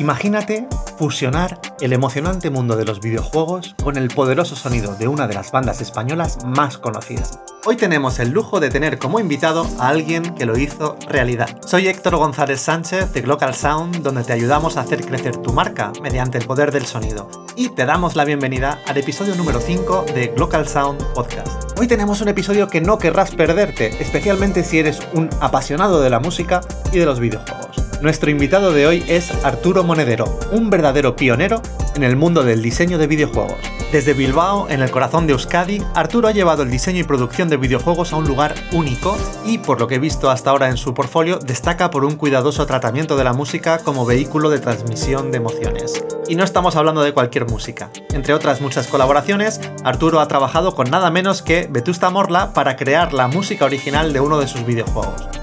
Imagínate fusionar el emocionante mundo de los videojuegos con el poderoso sonido de una de las bandas españolas más conocidas. Hoy tenemos el lujo de tener como invitado a alguien que lo hizo realidad. Soy Héctor González Sánchez de Glocal Sound, donde te ayudamos a hacer crecer tu marca mediante el poder del sonido. Y te damos la bienvenida al episodio número 5 de Glocal Sound Podcast. Hoy tenemos un episodio que no querrás perderte, especialmente si eres un apasionado de la música y de los videojuegos. Nuestro invitado de hoy es Arturo Monedero, un verdadero pionero en el mundo del diseño de videojuegos. Desde Bilbao, en el corazón de Euskadi, Arturo ha llevado el diseño y producción de videojuegos a un lugar único y, por lo que he visto hasta ahora en su portfolio, destaca por un cuidadoso tratamiento de la música como vehículo de transmisión de emociones. Y no estamos hablando de cualquier música. Entre otras muchas colaboraciones, Arturo ha trabajado con nada menos que Vetusta Morla para crear la música original de uno de sus videojuegos.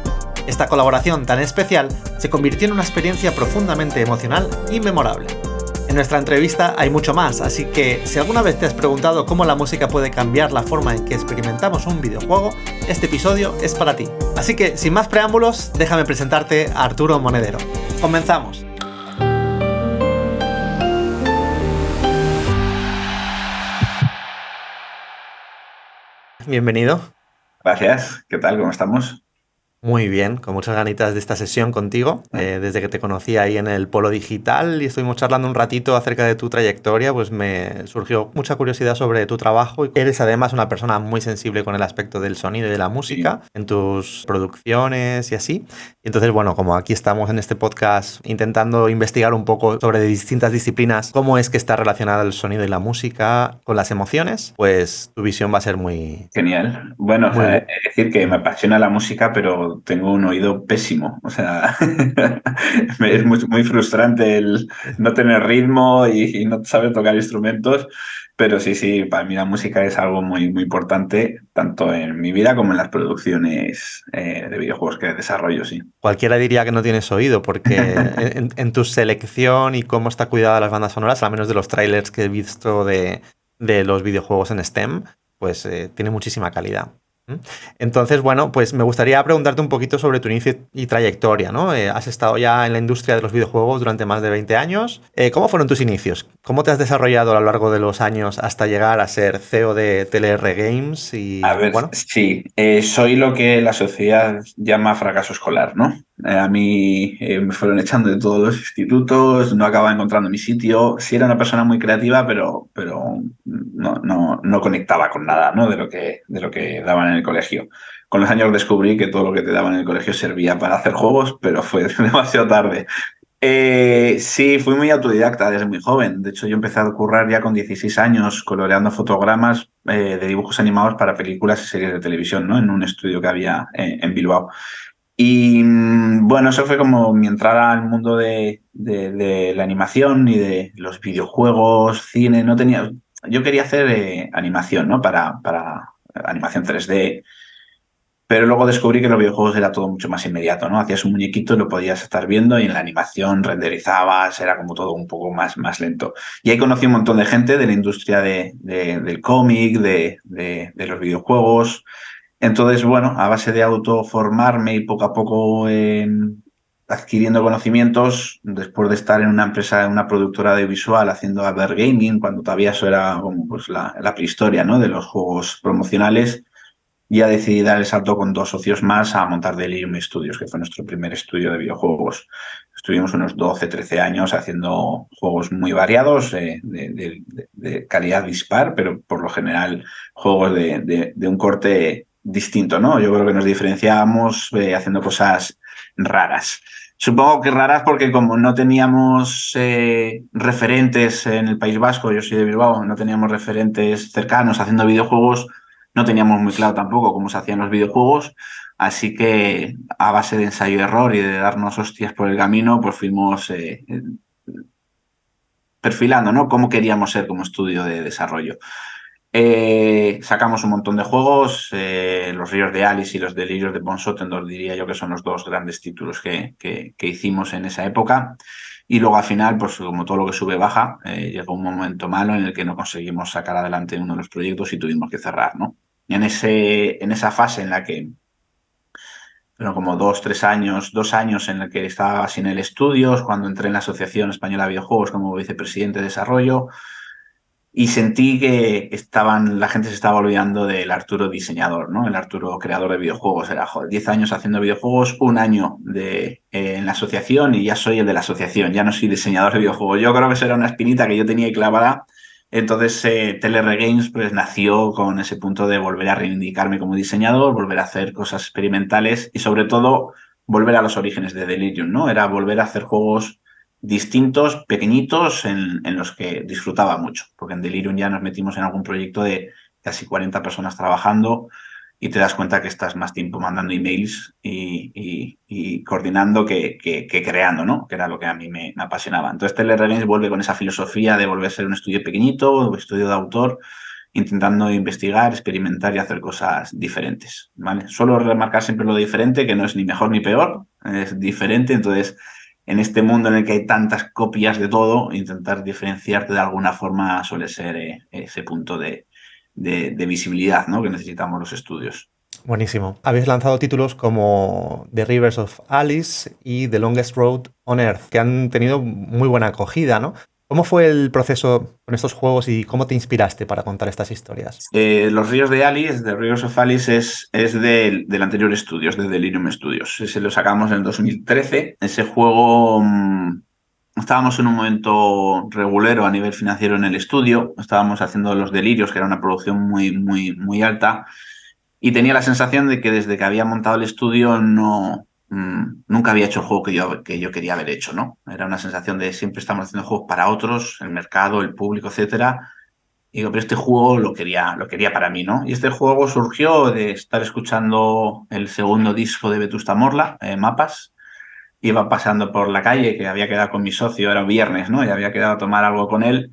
Esta colaboración tan especial se convirtió en una experiencia profundamente emocional y memorable. En nuestra entrevista hay mucho más, así que si alguna vez te has preguntado cómo la música puede cambiar la forma en que experimentamos un videojuego, este episodio es para ti. Así que, sin más preámbulos, déjame presentarte a Arturo Monedero. Comenzamos. Bienvenido. Gracias, ¿qué tal? ¿Cómo estamos? Muy bien, con muchas ganitas de esta sesión contigo. Eh, desde que te conocí ahí en el Polo Digital y estuvimos charlando un ratito acerca de tu trayectoria, pues me surgió mucha curiosidad sobre tu trabajo. y Eres además una persona muy sensible con el aspecto del sonido y de la música en tus producciones y así. Entonces, bueno, como aquí estamos en este podcast intentando investigar un poco sobre distintas disciplinas, cómo es que está relacionada el sonido y la música con las emociones, pues tu visión va a ser muy... Genial. Bueno, es decir que me apasiona la música, pero tengo un oído pésimo. O sea, es muy, frustrante el no tener ritmo y, no saber tocar instrumentos. Pero sí, sí, para mí la música es algo muy, muy importante, tanto en mi vida como en las producciones eh, de videojuegos que desarrollo, sí. Cualquiera diría que no tienes oído, porque en, tu selección y cómo está cuidada las bandas sonoras, al menos de los trailers que he visto de, los videojuegos en STEM, pues eh, tiene muchísima calidad. Entonces, bueno, pues me gustaría preguntarte un poquito sobre tu inicio y trayectoria, ¿no? Eh, has estado ya en la industria de los videojuegos durante más de 20 años. Eh, ¿Cómo fueron tus inicios? ¿Cómo te has desarrollado a lo largo de los años hasta llegar a ser CEO de TLR Games? Y, a ver, sí, eh, soy lo que la sociedad llama fracaso escolar, ¿no? A mí me fueron echando de todos los institutos, no acababa encontrando mi sitio. Sí era una persona muy creativa, pero, pero no, no, no conectaba con nada, ¿no? De lo que, de lo que daban en el colegio. Con los años descubrí que todo lo que te daban en el colegio servía para hacer juegos, pero fue demasiado tarde. Eh, sí, fui muy autodidacta desde muy joven. De hecho, yo empecé a currar ya con 16 años coloreando fotogramas eh, de dibujos animados para películas y series de televisión, ¿no? En un estudio que había eh, en Bilbao. Y mm, bueno, eso fue como mi entrada al mundo de, de, la animación y de los videojuegos, cine. No tenía, yo quería hacer animación, ¿no? Para, para animación 3D. Pero luego descubrí que los videojuegos era todo mucho más inmediato, ¿no? Hacías un muñequito y lo podías estar viendo y en la animación renderizabas, era como todo un poco más, más lento. Y ahí conocí un montón de gente de la industria de, del cómic, de, de, los videojuegos. Entonces, bueno, a base de autoformarme y poco a poco adquiriendo conocimientos, después de estar en una empresa, en una productora de visual haciendo Gaming, cuando todavía eso era pues, la, prehistoria ¿no? de los juegos promocionales, ya decidí dar el salto con dos socios más a montar Delirium Studios, que fue nuestro primer estudio de videojuegos. Estuvimos unos 12, 13 años haciendo juegos muy variados, eh, de, calidad dispar, pero por lo general juegos de, un corte distinto, ¿no? Yo creo que nos diferenciábamos eh, haciendo cosas raras. Supongo que raras porque como no teníamos eh, referentes en el País Vasco, yo soy de Bilbao, no teníamos referentes cercanos haciendo videojuegos, no teníamos muy claro tampoco cómo se hacían los videojuegos, así que a base de ensayo y error y de darnos hostias por el camino, pues fuimos eh, perfilando, ¿no? Cómo queríamos ser como estudio de desarrollo. Eh, sacamos un montón de juegos, eh, los Ríos de Alice y los Delirios de Bonsotendor, diría yo que son los dos grandes títulos que, hicimos en esa época. Y luego al final, pues como todo lo que sube baja, eh, llegó un momento malo en el que no conseguimos sacar adelante uno de los proyectos y tuvimos que cerrar, ¿no? En, ese, en esa fase en la que como dos, tres años, dos años en el que estaba sin el estudios, cuando entré en la Asociación Española de Videojuegos como vicepresidente de desarrollo y sentí que estaban, la gente se estaba olvidando del Arturo diseñador, ¿no? El Arturo creador de videojuegos. Era, joder, 10 años haciendo videojuegos, un año de, eh, en la asociación y ya soy el de la asociación, ya no soy diseñador de videojuegos. Yo creo que eso era una espinita que yo tenía clavada. Entonces, eh, Games pues, nació con ese punto de volver a reivindicarme como diseñador, volver a hacer cosas experimentales y sobre todo volver a los orígenes de Delirium, ¿no? Era volver a hacer juegos distintos, pequeñitos, en, los que disfrutaba mucho, porque en Delirium ya nos metimos en algún proyecto de casi 40 personas trabajando y te das cuenta que estás más tiempo mandando emails y, coordinando que, que, creando, ¿no? Que era lo que a mí me, apasionaba. Entonces Games vuelve con esa filosofía de volver a ser un estudio pequeñito, un estudio de autor, intentando investigar, experimentar y hacer cosas diferentes, ¿vale? Solo remarcar siempre lo diferente, que no es ni mejor ni peor, es diferente, entonces en este mundo en el que hay tantas copias de todo, intentar diferenciarte de alguna forma suele ser eh, ese punto de, visibilidad ¿no? que necesitamos los estudios. Buenísimo. Habéis lanzado títulos como The Rivers of Alice y The Longest Road on Earth, que han tenido muy buena acogida, ¿no? ¿Cómo fue el proceso con estos juegos y cómo te inspiraste para contar estas historias? Eh, los Ríos de Alice, The Rivers of Alice, es, es del, anterior estudio, es de Delirium Studios. Ese lo sacamos en el 2013. Ese juego mm, estábamos en un momento regulero a nivel financiero en el estudio. Estábamos haciendo Los Delirios, que era una producción muy, muy, muy alta. Y tenía la sensación de que desde que había montado el estudio no, Mm, nunca había hecho el juego que yo, que yo quería haber hecho, ¿no? Era una sensación de siempre estamos haciendo juegos para otros, el mercado, el público, etcétera. Y digo, pero este juego lo quería, lo quería para mí, ¿no? Y este juego surgió de estar escuchando el segundo disco de Vetusta Morla, eh, Mapas. Iba pasando por la calle, que había quedado con mi socio, era viernes, ¿no? Y había quedado a tomar algo con él.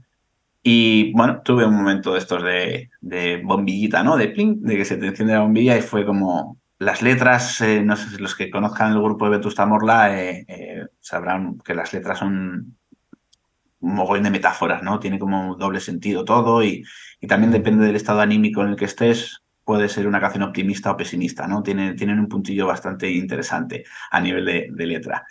Y bueno, tuve un momento de estos de, bombillita, ¿no? De pling, de que se te enciende la bombilla y fue como, las letras, eh, no sé si los que conozcan el grupo de Vetusta Morla eh, eh, sabrán que las letras son un mogollón de metáforas, ¿no? Tiene como doble sentido todo y, y, también depende del estado anímico en el que estés, puede ser una canción optimista o pesimista, ¿no? Tiene, tienen un puntillo bastante interesante a nivel de, letra.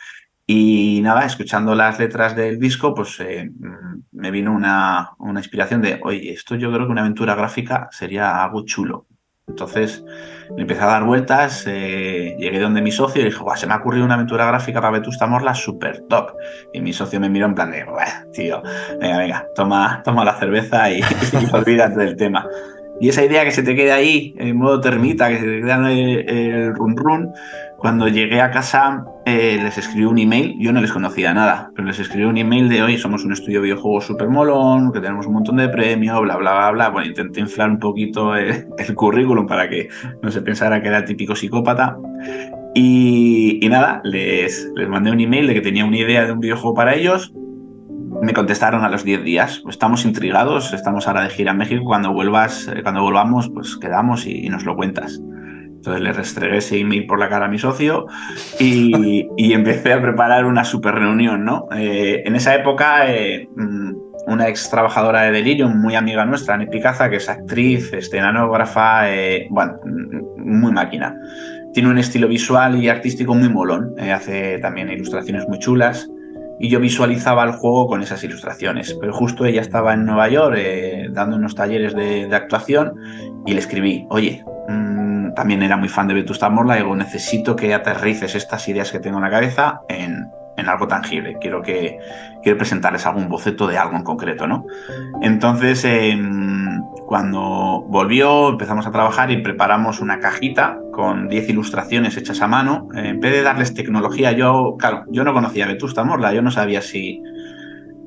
Y nada, escuchando las letras del disco, pues mm, me vino una, una inspiración de, oye, esto yo creo que una aventura gráfica sería algo chulo. Entonces le empecé a dar vueltas, eh, llegué donde mi socio y dije, se me ha ocurrido una aventura gráfica para Vetusta Morla súper top. Y mi socio me miró en plan de, tío, venga, venga, toma, toma la cerveza y, olvídate del tema. Y esa idea que se te queda ahí, en modo termita, que se te queda el run run, cuando llegué a casa eh, les escribí un email, yo no les conocía nada, pero les escribí un email de hoy somos un estudio de videojuegos súper molón, que tenemos un montón de premios, bla, bla, bla, bla. Bueno, intenté inflar un poquito el, currículum para que no se pensara que era típico psicópata. Y, nada, les, les mandé un email de que tenía una idea de un videojuego para ellos. Me contestaron a los 10 días. Estamos intrigados, estamos ahora de gira en México. Cuando vuelvas, eh, cuando volvamos, pues quedamos y nos lo cuentas. Entonces le restregué ese email por la cara a mi socio y, empecé a preparar una super reunión, ¿no? Eh, en esa época, eh, mm, una ex trabajadora de Delirium, muy amiga nuestra, Ani Picaza, que es actriz, estenanógrafa, eh, bueno, mm, muy máquina. Tiene un estilo visual y artístico muy molón, hace también ilustraciones muy chulas y yo visualizaba el juego con esas ilustraciones. Pero justo ella estaba en Nueva York dando unos talleres de, actuación y le escribí, oye, mm, también era muy fan de Vetusta Morla digo, necesito que aterrices estas ideas que tengo en la cabeza en, algo tangible. Quiero que quiero presentarles algún boceto de algo en concreto, ¿no? Entonces, em, cuando volvió, empezamos a trabajar y preparamos una cajita con 10 ilustraciones hechas a mano. en vez de darles tecnología, yo, claro, yo no conocía Vetusta Morla, yo no sabía si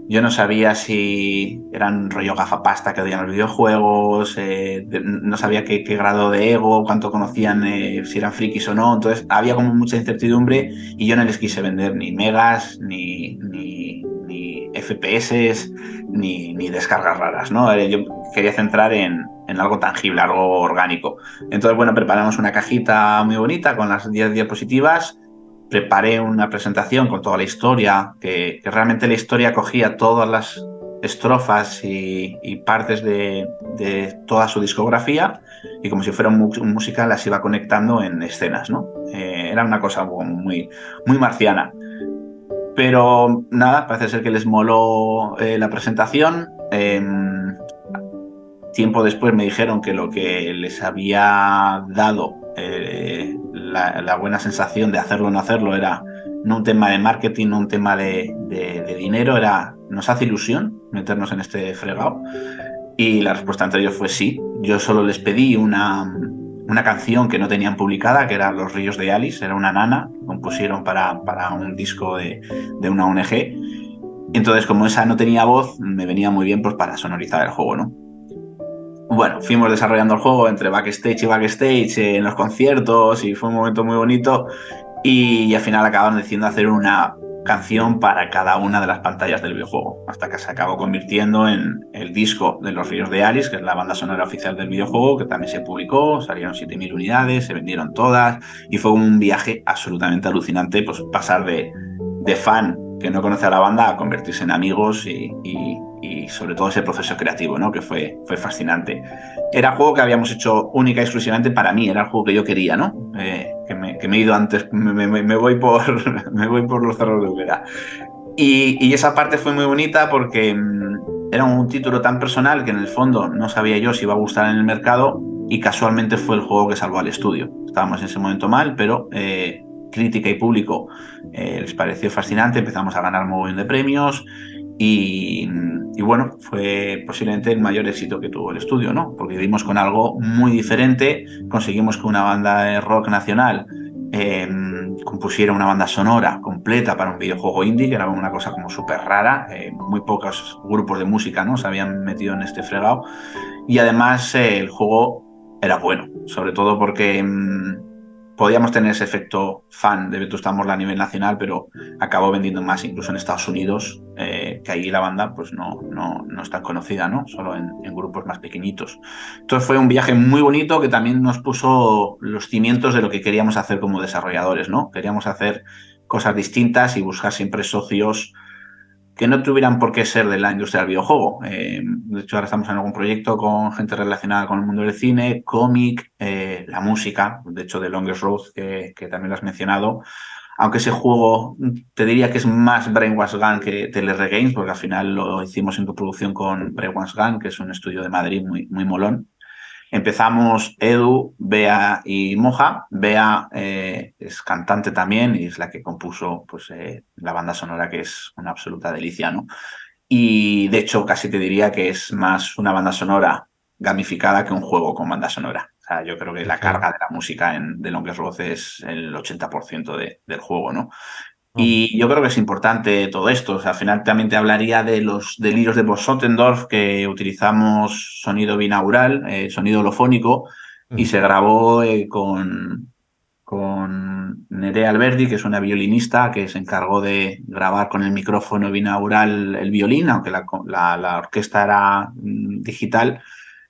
yo no sabía si eran rollo gafapasta que odian los videojuegos, eh, no sabía qué, grado de ego, cuánto conocían, eh, si eran frikis o no. Entonces había como mucha incertidumbre y yo no les quise vender ni megas, ni, ni, FPS, ni, ni, descargas raras. ¿no? Eh, yo quería centrar en, en algo tangible, algo orgánico. Entonces, bueno, preparamos una cajita muy bonita con las 10 diapositivas preparé una presentación con toda la historia, que, realmente la historia cogía todas las estrofas y, partes de, toda su discografía y como si fuera un, musical las iba conectando en escenas, ¿no? Eh, era una cosa muy, muy marciana. Pero nada, parece ser que les moló eh, la presentación. Em, tiempo después me dijeron que lo que les había dado la, buena sensación de hacerlo o no hacerlo era no un tema de marketing, no un tema de, dinero, era nos hace ilusión meternos en este fregado. Y la respuesta ellos fue sí. Yo solo les pedí una, una canción que no tenían publicada, que era Los Ríos de Alice, era una nana, compusieron para, para un disco de, de una ONG. Entonces, como esa no tenía voz, me venía muy bien pues, para sonorizar el juego, ¿no? Bueno, fuimos desarrollando el juego entre backstage y backstage en los conciertos y fue un momento muy bonito y, al final acabaron decidiendo hacer una canción para cada una de las pantallas del videojuego, hasta que se acabó convirtiendo en el disco de Los Ríos de Alice, que es la banda sonora oficial del videojuego, que también se publicó, salieron 7.000 unidades, se vendieron todas, y fue un viaje absolutamente alucinante, pues pasar de, de fan que no conoce a la banda a convertirse en amigos y, sobre todo ese proceso creativo, ¿no? que fue, fue fascinante. Era un juego que habíamos hecho única y exclusivamente para mí, era el juego que yo quería, ¿no? Eh, que, me, he ido antes, me, voy, por, me voy por los cerros de Ubera. Y, esa parte fue muy bonita porque mm, era un título tan personal que en el fondo no sabía yo si iba a gustar en el mercado y casualmente fue el juego que salvó al estudio. Estábamos en ese momento mal, pero eh, crítica y público eh, les pareció fascinante, empezamos a ganar un montón de premios y, bueno, fue posiblemente el mayor éxito que tuvo el estudio, ¿no? Porque dimos con algo muy diferente, conseguimos que una banda de rock nacional em, compusiera una banda sonora completa para un videojuego indie, que era una cosa como súper rara, eh, muy pocos grupos de música ¿no? se habían metido en este fregado, y además eh, el juego era bueno, sobre todo porque... Em, podíamos tener ese efecto fan de Vetusta Morla a nivel nacional, pero acabó vendiendo más incluso en Estados Unidos, eh, que ahí la banda pues no, no, no es tan conocida, ¿no? Solo en, grupos más pequeñitos. Entonces fue un viaje muy bonito que también nos puso los cimientos de lo que queríamos hacer como desarrolladores, ¿no? Queríamos hacer cosas distintas y buscar siempre socios que no tuvieran por qué ser de la industria del videojuego. Eh, de hecho, ahora estamos en algún proyecto con gente relacionada con el mundo del cine, cómic, eh, la música, de hecho, de Longest Road, que, también lo has mencionado. Aunque ese juego te diría que es más Brainwash Gun que TLR porque al final lo hicimos en coproducción con Brainwash Gun, que es un estudio de Madrid muy, muy molón. Empezamos Edu, Bea y Moja. Bea eh, es cantante también y es la que compuso pues, eh, la banda sonora, que es una absoluta delicia, ¿no? Y de hecho, casi te diría que es más una banda sonora gamificada que un juego con banda sonora. O sea, yo creo que la carga de la música en The Longest Road es el 80% del juego, ¿no? Y yo creo que es importante todo esto. O sea, al final también te hablaría de los delirios de Bosotendorf, que utilizamos sonido binaural, eh, sonido holofónico, y se grabó eh, con, con Nerea Alberdi, que es una violinista que se encargó de grabar con el micrófono binaural el violín, aunque la, la orquesta era mm, digital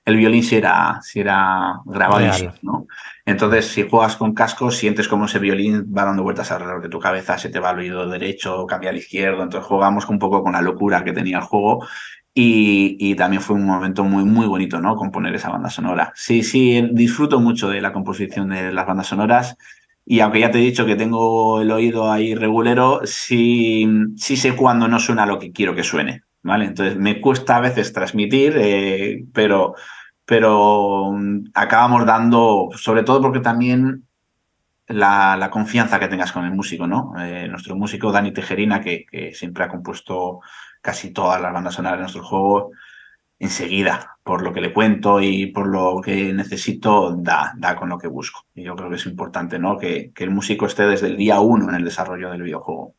el violín si era, si era grabado, ¿no? Entonces, si juegas con casco, sientes como ese violín va dando vueltas alrededor de tu cabeza, se te va al oído derecho, cambia al izquierdo. Entonces, jugamos un poco con la locura que tenía el juego. Y, también fue un momento muy, muy bonito, ¿no? Componer esa banda sonora. Sí, sí, disfruto mucho de la composición de las bandas sonoras. Y aunque ya te he dicho que tengo el oído ahí regulero, sí, sí sé cuándo no suena lo que quiero que suene. ¿Vale? Entonces me cuesta a veces transmitir, eh, pero pero mm, acabamos dando, sobre todo porque también la, confianza que tengas con el músico, ¿no? Eh, nuestro músico Dani Tejerina, que, siempre ha compuesto casi todas las bandas sonoras de nuestro juego, enseguida, por lo que le cuento y por lo que necesito, da, da con lo que busco. Y yo creo que es importante, ¿no? Que, el músico esté desde el día uno en el desarrollo del videojuego.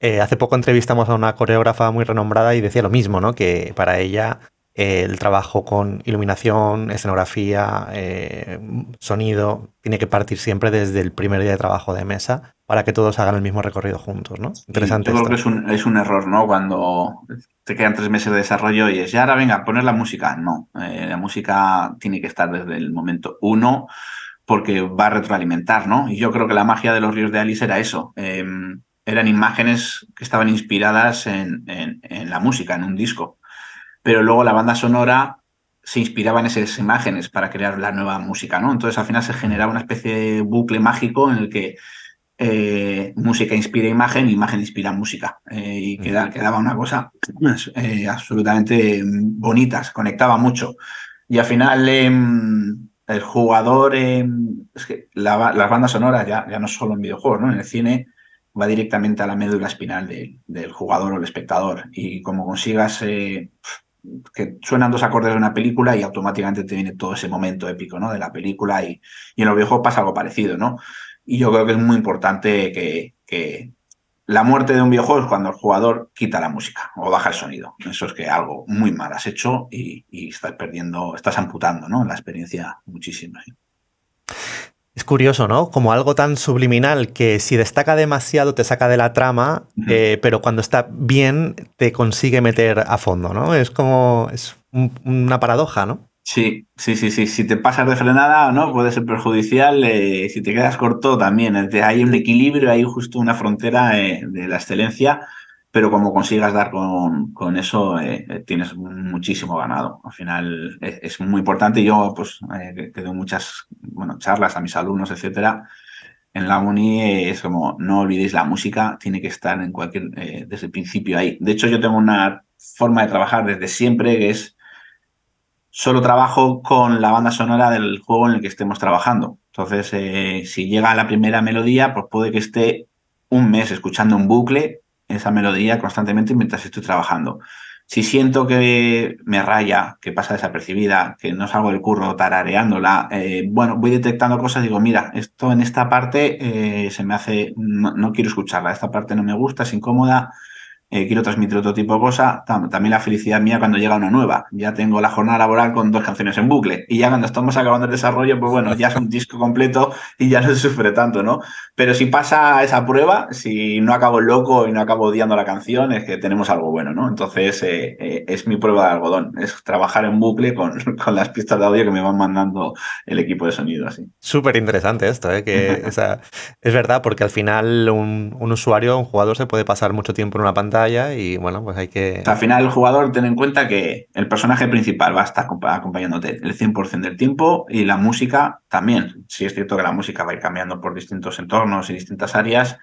Eh, hace poco entrevistamos a una coreógrafa muy renombrada y decía lo mismo, ¿no? Que para ella el trabajo con iluminación, escenografía, eh, sonido, tiene que partir siempre desde el primer día de trabajo de mesa para que todos hagan el mismo recorrido juntos, ¿no? Interesante. yo creo que es un, es un, error, ¿no? Cuando te quedan tres meses de desarrollo y es, ya ahora venga, poner la música. No, eh, la música tiene que estar desde el momento uno porque va a retroalimentar, ¿no? Y yo creo que la magia de los ríos de Alice era eso. Em, eran imágenes que estaban inspiradas en, en, en la música, en un disco. Pero luego la banda sonora se inspiraba en esas imágenes para crear la nueva música, ¿no? Entonces al final se generaba una especie de bucle mágico en el que eh, música inspira imagen, imagen inspira música. Eh, y quedaba una cosa eh, absolutamente bonita, se conectaba mucho. Y al final em, el jugador, em, es que las bandas sonoras ya, ya no solo en videojuegos, ¿no? En el cine va directamente a la médula espinal del jugador o el espectador. Y como consigas que suenan dos acordes de una película y automáticamente te viene todo ese momento épico ¿no? de la película y, y en los videojuegos pasa algo parecido, ¿no? Y yo creo que es muy importante que, que, la muerte de un videojuego es cuando el jugador quita la música o baja el sonido. Eso es que algo muy mal has hecho y, y estás perdiendo, estás amputando ¿no? la experiencia muchísimo. Es curioso, ¿no? Como algo tan subliminal que si destaca demasiado te saca de la trama, eh, pero cuando está bien te consigue meter a fondo, ¿no? Es como, es una paradoja, ¿no? Sí, sí, sí, sí. Si te pasas de frenada, ¿no? Puede ser perjudicial. Eh, si te quedas corto, también. Hay un equilibrio, hay justo una frontera eh, de la excelencia pero como consigas dar con, con eso, eh, eh, tienes muchísimo ganado. Al final es, muy importante. Yo, pues, eh, que doy muchas bueno, charlas a mis alumnos, etcétera. En la uni es como, no olvidéis la música, tiene que estar en cualquier, desde el principio ahí. De hecho, yo tengo una forma de trabajar desde siempre que es solo trabajo con la banda sonora del juego en el que estemos trabajando. Entonces, si llega la primera melodía, pues puede que esté un mes escuchando un bucle esa melodía constantemente mientras estoy trabajando. Si siento que me raya, que pasa desapercibida, que no salgo del curro tarareándola, eh, bueno, voy detectando cosas, digo, mira, esto en esta parte eh, se me hace, no, quiero escucharla, esta parte no me gusta, es incómoda, eh, quiero transmitir otro tipo de cosa. También la felicidad mía cuando llega una nueva. Ya tengo la jornada laboral con dos canciones en bucle. Y ya cuando estamos acabando el desarrollo, pues bueno, ya es un disco completo y ya no se sufre tanto, ¿no? Pero si pasa esa prueba, si no acabo loco y no acabo odiando la canción, es que tenemos algo bueno, ¿no? Entonces, eh, eh, es mi prueba de algodón. Es trabajar en bucle con, con, las pistas de audio que me van mandando el equipo de sonido, así. Súper interesante esto, ¿eh? Que es verdad, porque al final un, un usuario, un jugador, se puede pasar mucho tiempo en una pantalla y bueno, pues hay que... Al final el jugador ten en cuenta que el personaje principal va a estar acompañándote el 100% del tiempo y la música también. Sí es cierto que la música va a ir cambiando por distintos entornos y distintas áreas,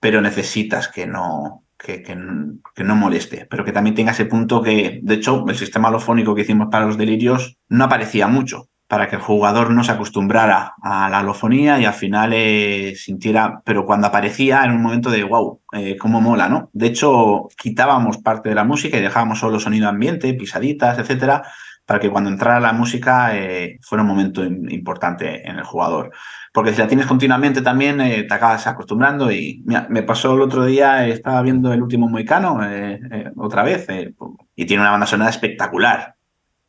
pero necesitas que no, que, que, no moleste, pero que también tenga ese punto que, de hecho, el sistema alofónico que hicimos para los delirios no aparecía mucho para que el jugador no se acostumbrara a la alofonía y al final eh, sintiera, pero cuando aparecía en un momento de wow, eh, cómo mola, ¿no? De hecho, quitábamos parte de la música y dejábamos solo sonido ambiente, pisaditas, etcétera, para que cuando entrara la música eh, fuera un momento importante en el jugador. Porque si la tienes continuamente también eh, te acabas acostumbrando y me pasó el otro día, estaba viendo el último Moicano otra vez y tiene una banda sonora espectacular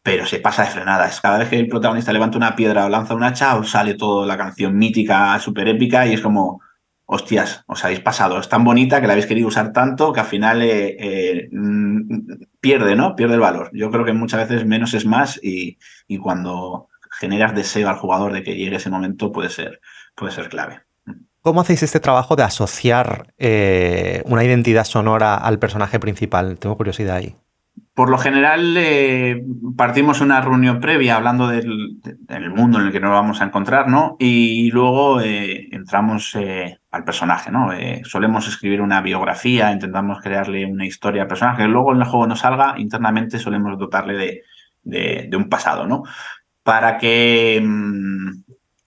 pero se pasa de frenadas. Cada vez que el protagonista levanta una piedra o lanza un hacha, os sale toda la canción mítica, súper épica, y es como, hostias, os habéis pasado. Es tan bonita que la habéis querido usar tanto que al final eh, eh, mm, pierde, ¿no? Pierde el valor. Yo creo que muchas veces menos es más y, cuando generas deseo al jugador de que llegue ese momento puede ser, puede ser clave. ¿Cómo hacéis este trabajo de asociar eh, una identidad sonora al personaje principal? Tengo curiosidad ahí. Por lo general, eh, partimos una reunión previa hablando del, mundo en el que nos vamos a encontrar, ¿no? Y luego eh, entramos eh, al personaje, ¿no? solemos escribir una biografía, intentamos crearle una historia al personaje, luego en el juego no salga, internamente solemos dotarle de, de un pasado, ¿no? Para que, mm,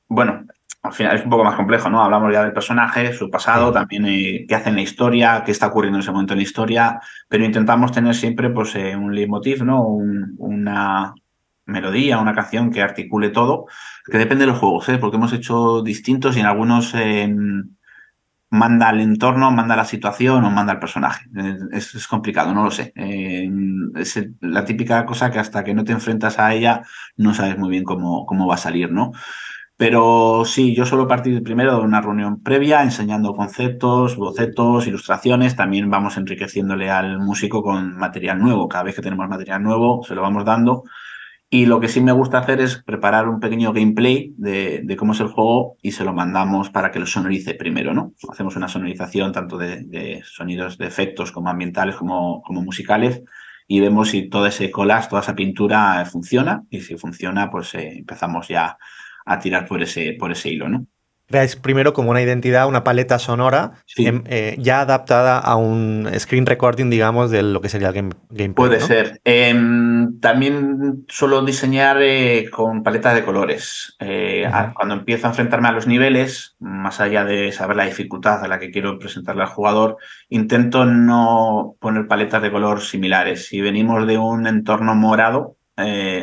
bueno, al final es un poco más complejo, ¿no? Hablamos ya del personaje, su pasado, también eh, qué hace en la historia, qué está ocurriendo en ese momento en la historia, pero intentamos tener siempre pues, eh, un leitmotiv, ¿no? una melodía, una canción que articule todo, que depende de los juegos, ¿eh? Porque hemos hecho distintos y en algunos em, manda al entorno, manda la situación o manda al personaje. Es, es complicado, no lo sé. Em, es la típica cosa que hasta que no te enfrentas a ella no sabes muy bien cómo, cómo va a salir, ¿no? Pero sí, yo suelo partir primero de una reunión previa, enseñando conceptos, bocetos, ilustraciones. También vamos enriqueciéndole al músico con material nuevo. Cada vez que tenemos material nuevo, se lo vamos dando. Y lo que sí me gusta hacer es preparar un pequeño gameplay de, cómo es el juego y se lo mandamos para que lo sonorice primero, ¿no? Hacemos una sonorización tanto de, sonidos de efectos como ambientales como, como musicales y vemos si todo ese collage, toda esa pintura funciona y si funciona, pues eh, empezamos ya a tirar por ese, por ese hilo, ¿no? creáis primero como una identidad, una paleta sonora em, eh, ya adaptada a un screen recording, digamos, de lo que sería el game, gameplay. Puede ser. Em, también suelo diseñar eh, con paleta de colores. Eh, cuando empiezo a enfrentarme a los niveles, más allá de saber la dificultad a la que quiero presentarle al jugador, intento no poner paletas de color similares. Si venimos de un entorno morado,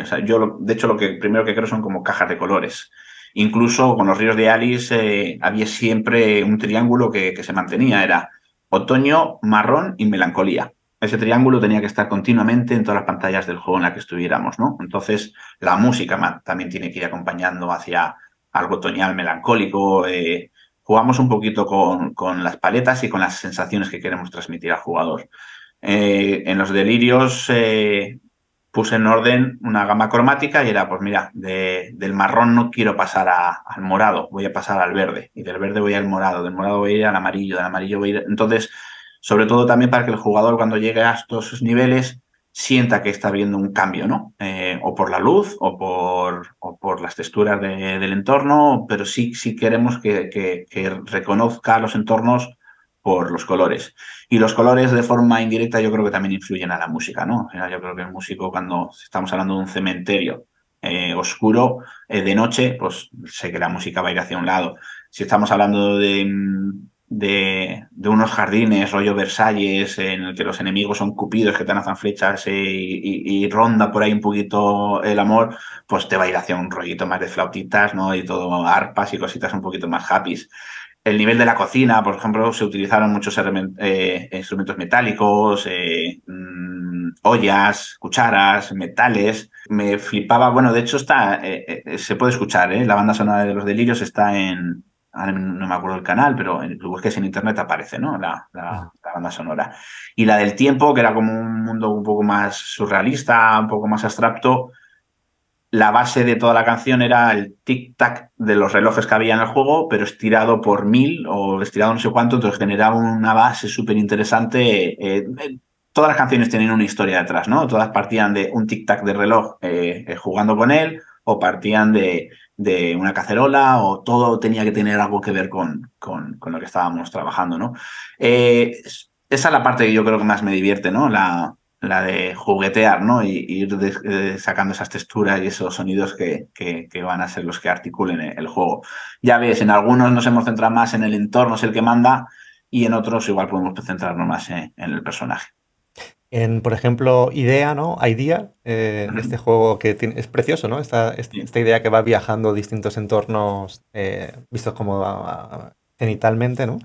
sea, yo de hecho lo que primero que creo son como cajas de colores. Incluso con los ríos de Alice eh, había siempre un triángulo que, se mantenía, era otoño, marrón y melancolía. Ese triángulo tenía que estar continuamente en todas las pantallas del juego en la que estuviéramos, ¿no? Entonces, la música también tiene que ir acompañando hacia algo otoñal, melancólico. Eh, jugamos un poquito con, con, las paletas y con las sensaciones que queremos transmitir al jugador. Eh, en los delirios puse en orden una gama cromática y era, pues mira, del marrón no quiero pasar al morado, voy a pasar al verde, y del verde voy al morado, del morado voy a ir al amarillo, del amarillo voy a ir... Entonces, sobre todo también para que el jugador cuando llegue a estos niveles sienta que está viendo un cambio, ¿no? Eh, o por la luz o por, o por las texturas del entorno, pero sí, sí queremos que, que reconozca los entornos por los colores. Y los colores de forma indirecta yo creo que también influyen a la música, ¿no? Yo creo que el músico cuando estamos hablando de un cementerio eh, oscuro eh, de noche, pues sé que la música va a ir hacia un lado. Si estamos hablando de, de, unos jardines, rollo Versalles, en el que los enemigos son cupidos que te lanzan flechas eh, y, y, ronda por ahí un poquito el amor, pues te va a ir hacia un rollito más de flautitas, ¿no? Y todo arpas y cositas un poquito más happy el nivel de la cocina, por ejemplo, se utilizaron muchos eh, instrumentos metálicos, eh, mm, ollas, cucharas, metales. Me flipaba, bueno, de hecho está, eh, se puede escuchar, la banda sonora de los delirios está en, no me acuerdo el canal, pero en, busques en internet aparece, ¿no? La, la, banda sonora. Y la del tiempo, que era como un mundo un poco más surrealista, un poco más abstracto, la base de toda la canción era el tic-tac de los relojes que había en el juego, pero estirado por mil o estirado no sé cuánto, entonces generaba una base súper interesante. Eh, eh, todas las canciones tienen una historia detrás, ¿no? Todas partían de un tic-tac de reloj eh, jugando con él, o partían de, de, una cacerola, o todo tenía que tener algo que ver con, con, con lo que estábamos trabajando, ¿no? esa es la parte que yo creo que más me divierte, ¿no? La, la de juguetear, ¿no? Y, ir eh, sacando esas texturas y esos sonidos que, que, van a ser los que articulen el juego. Ya ves, en algunos nos hemos centrado más en el entorno, es el que manda, y en otros igual podemos centrarnos más en, el personaje. En, por ejemplo, Idea, ¿no? Idea, eh, este juego que tiene, es precioso, ¿no? Esta, esta, idea que va viajando distintos entornos eh, vistos como genitalmente, ¿no?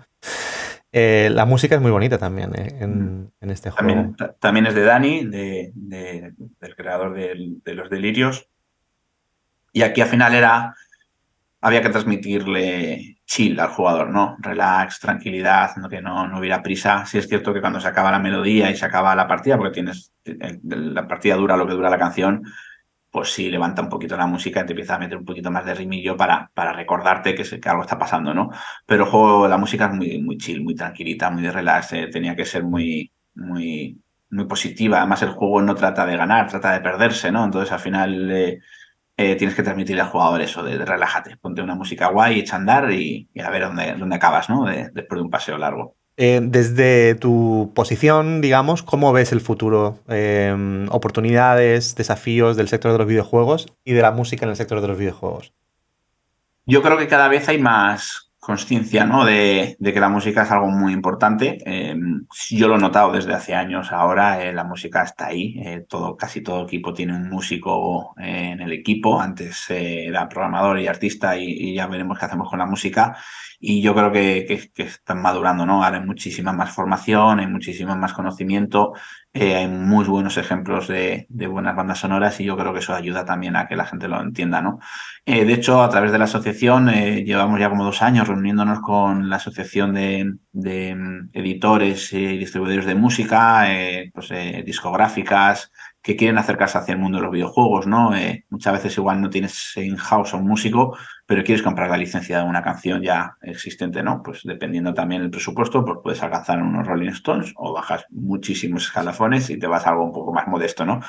Eh, la música es muy bonita también eh, en, este juego. También, es de Dani, de, del creador de, Los Delirios. Y aquí al final era. Había que transmitirle chill al jugador, ¿no? Relax, tranquilidad, que no, no hubiera prisa. Sí es cierto que cuando se acaba la melodía y se acaba la partida, porque tienes. La partida dura lo que dura la canción, pues sí levanta un poquito la música y te empieza a meter un poquito más de rimillo para, para recordarte que, que algo está pasando, ¿no? Pero el juego, la música es muy, muy chill, muy tranquilita, muy de relax, eh, tenía que ser muy, muy, muy positiva. Además, el juego no trata de ganar, trata de perderse, ¿no? Entonces, al final eh, eh, tienes que transmitirle al jugador eso, de, relájate, ponte una música guay, echa andar y, a ver dónde, dónde acabas, ¿no? después de un paseo largo. Eh, desde tu posición, digamos, ¿cómo ves el futuro? Eh, oportunidades, desafíos del sector de los videojuegos y de la música en el sector de los videojuegos. Yo creo que cada vez hay más conciencia ¿no? de, que la música es algo muy importante. Eh, yo lo he notado desde hace años. Ahora la música está ahí. todo, casi todo equipo tiene un músico en el equipo. Antes era programador y artista y, y, ya veremos qué hacemos con la música y yo creo que, que, están madurando, ¿no? Ahora hay muchísima más formación, hay muchísimo más conocimiento, eh, hay muy buenos ejemplos de, de, buenas bandas sonoras y yo creo que eso ayuda también a que la gente lo entienda, ¿no? Eh, de hecho, a través de la asociación eh, llevamos ya como dos años reuniéndonos con la asociación de, de mm, editores y distribuidores de música, pues discográficas, que quieren acercarse hacia el mundo de los videojuegos, ¿no? Eh, muchas veces igual no tienes in-house a un músico, pero quieres comprar la licencia de una canción ya existente, ¿no? Pues dependiendo también del presupuesto, pues puedes alcanzar unos Rolling Stones o bajas muchísimos escalafones y te vas a algo un poco más modesto, ¿no?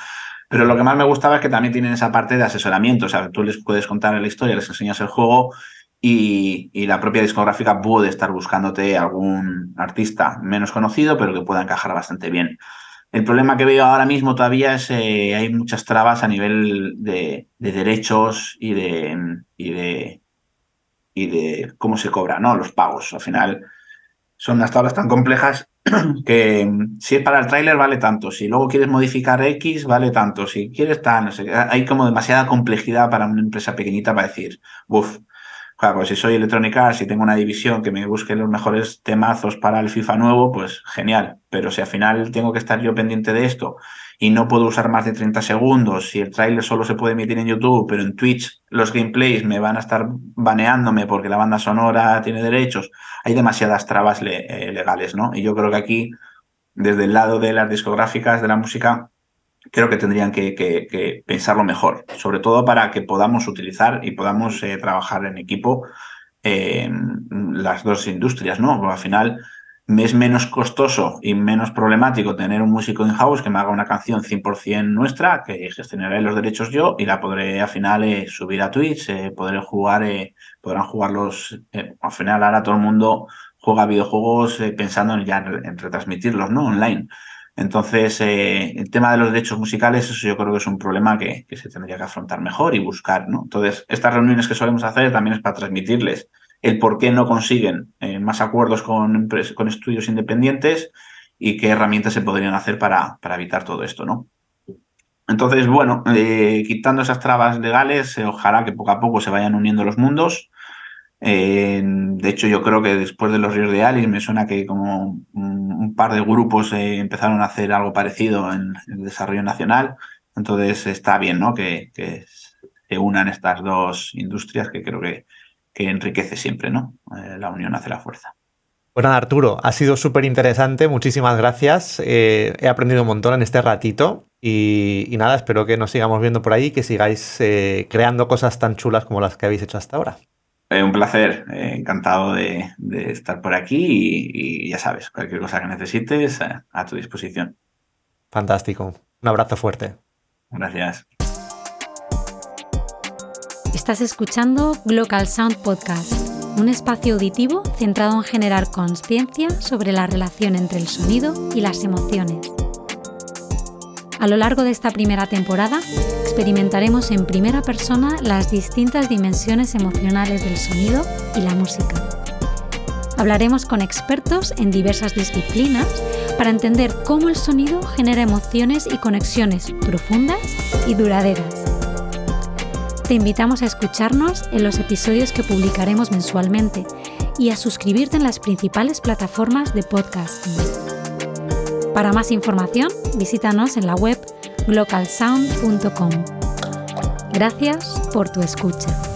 Pero lo que más me gustaba es que también tienen esa parte de asesoramiento, o sea, tú les puedes contar la historia, les enseñas el juego y, y, la propia discográfica puede estar buscándote algún artista menos conocido, pero que pueda encajar bastante bien. El problema que veo ahora mismo todavía es que eh, hay muchas trabas a nivel de, derechos y de, y de, y de cómo se cobra, ¿no? Los pagos. Al final son unas tablas tan complejas que si es para el tráiler vale tanto, si luego quieres modificar X vale tanto, si quieres tal, no sé, hay como demasiada complejidad para una empresa pequeñita para decir, uff, Pues si soy Electronic Arts y tengo una división que me busque los mejores temazos para el FIFA nuevo, pues genial. Pero si al final tengo que estar yo pendiente de esto y no puedo usar más de 30 segundos, si el trailer solo se puede emitir en YouTube, pero en Twitch los gameplays me van a estar baneándome porque la banda sonora tiene derechos, hay demasiadas trabas eh, legales, ¿no? Y yo creo que aquí, desde el lado de las discográficas de la música, creo que tendrían que, pensarlo mejor, sobre todo para que podamos utilizar y podamos eh, trabajar en equipo en las dos industrias, ¿no? Porque al final me es menos costoso y menos problemático tener un músico in-house que me haga una canción 100% nuestra, que gestionaré los derechos yo y la podré al final eh, subir a Twitch, eh, podré jugar, podrán jugar los... al final ahora todo el mundo juega videojuegos pensando en ya en retransmitirlos, ¿no? Online. Entonces, eh, el tema de los derechos musicales, eso yo creo que es un problema que, se tendría que afrontar mejor y buscar, ¿no? Entonces, estas reuniones que solemos hacer también es para transmitirles el por qué no consiguen eh, más acuerdos con, con estudios independientes y qué herramientas se podrían hacer para, para evitar todo esto, ¿no? Entonces, bueno, eh, quitando esas trabas legales, ojalá que poco a poco se vayan uniendo los mundos de hecho, yo creo que después de los ríos de Alice me suena que como un, par de grupos eh, empezaron a hacer algo parecido en, el desarrollo nacional. Entonces está bien ¿no? que, se unan estas dos industrias que creo que, que enriquece siempre, ¿no? Eh, la unión hace la fuerza. Bueno, Arturo, ha sido súper interesante, muchísimas gracias. Eh, he aprendido un montón en este ratito y, nada, espero que nos sigamos viendo por ahí, que sigáis creando cosas tan chulas como las que habéis hecho hasta ahora. Eh, un placer, eh, encantado de, estar por aquí y, ya sabes, cualquier cosa que necesites eh, a tu disposición. Fantástico. Un abrazo fuerte. Gracias. Estás escuchando Global Sound Podcast, un espacio auditivo centrado en generar conciencia sobre la relación entre el sonido y las emociones. A lo largo de esta primera temporada experimentaremos en primera persona las distintas dimensiones emocionales del sonido y la música. Hablaremos con expertos en diversas disciplinas para entender cómo el sonido genera emociones y conexiones profundas y duraderas. Te invitamos a escucharnos en los episodios que publicaremos mensualmente y a suscribirte en las principales plataformas de podcasting. Para más información, visítanos en la web localsound.com. Gracias por tu escucha.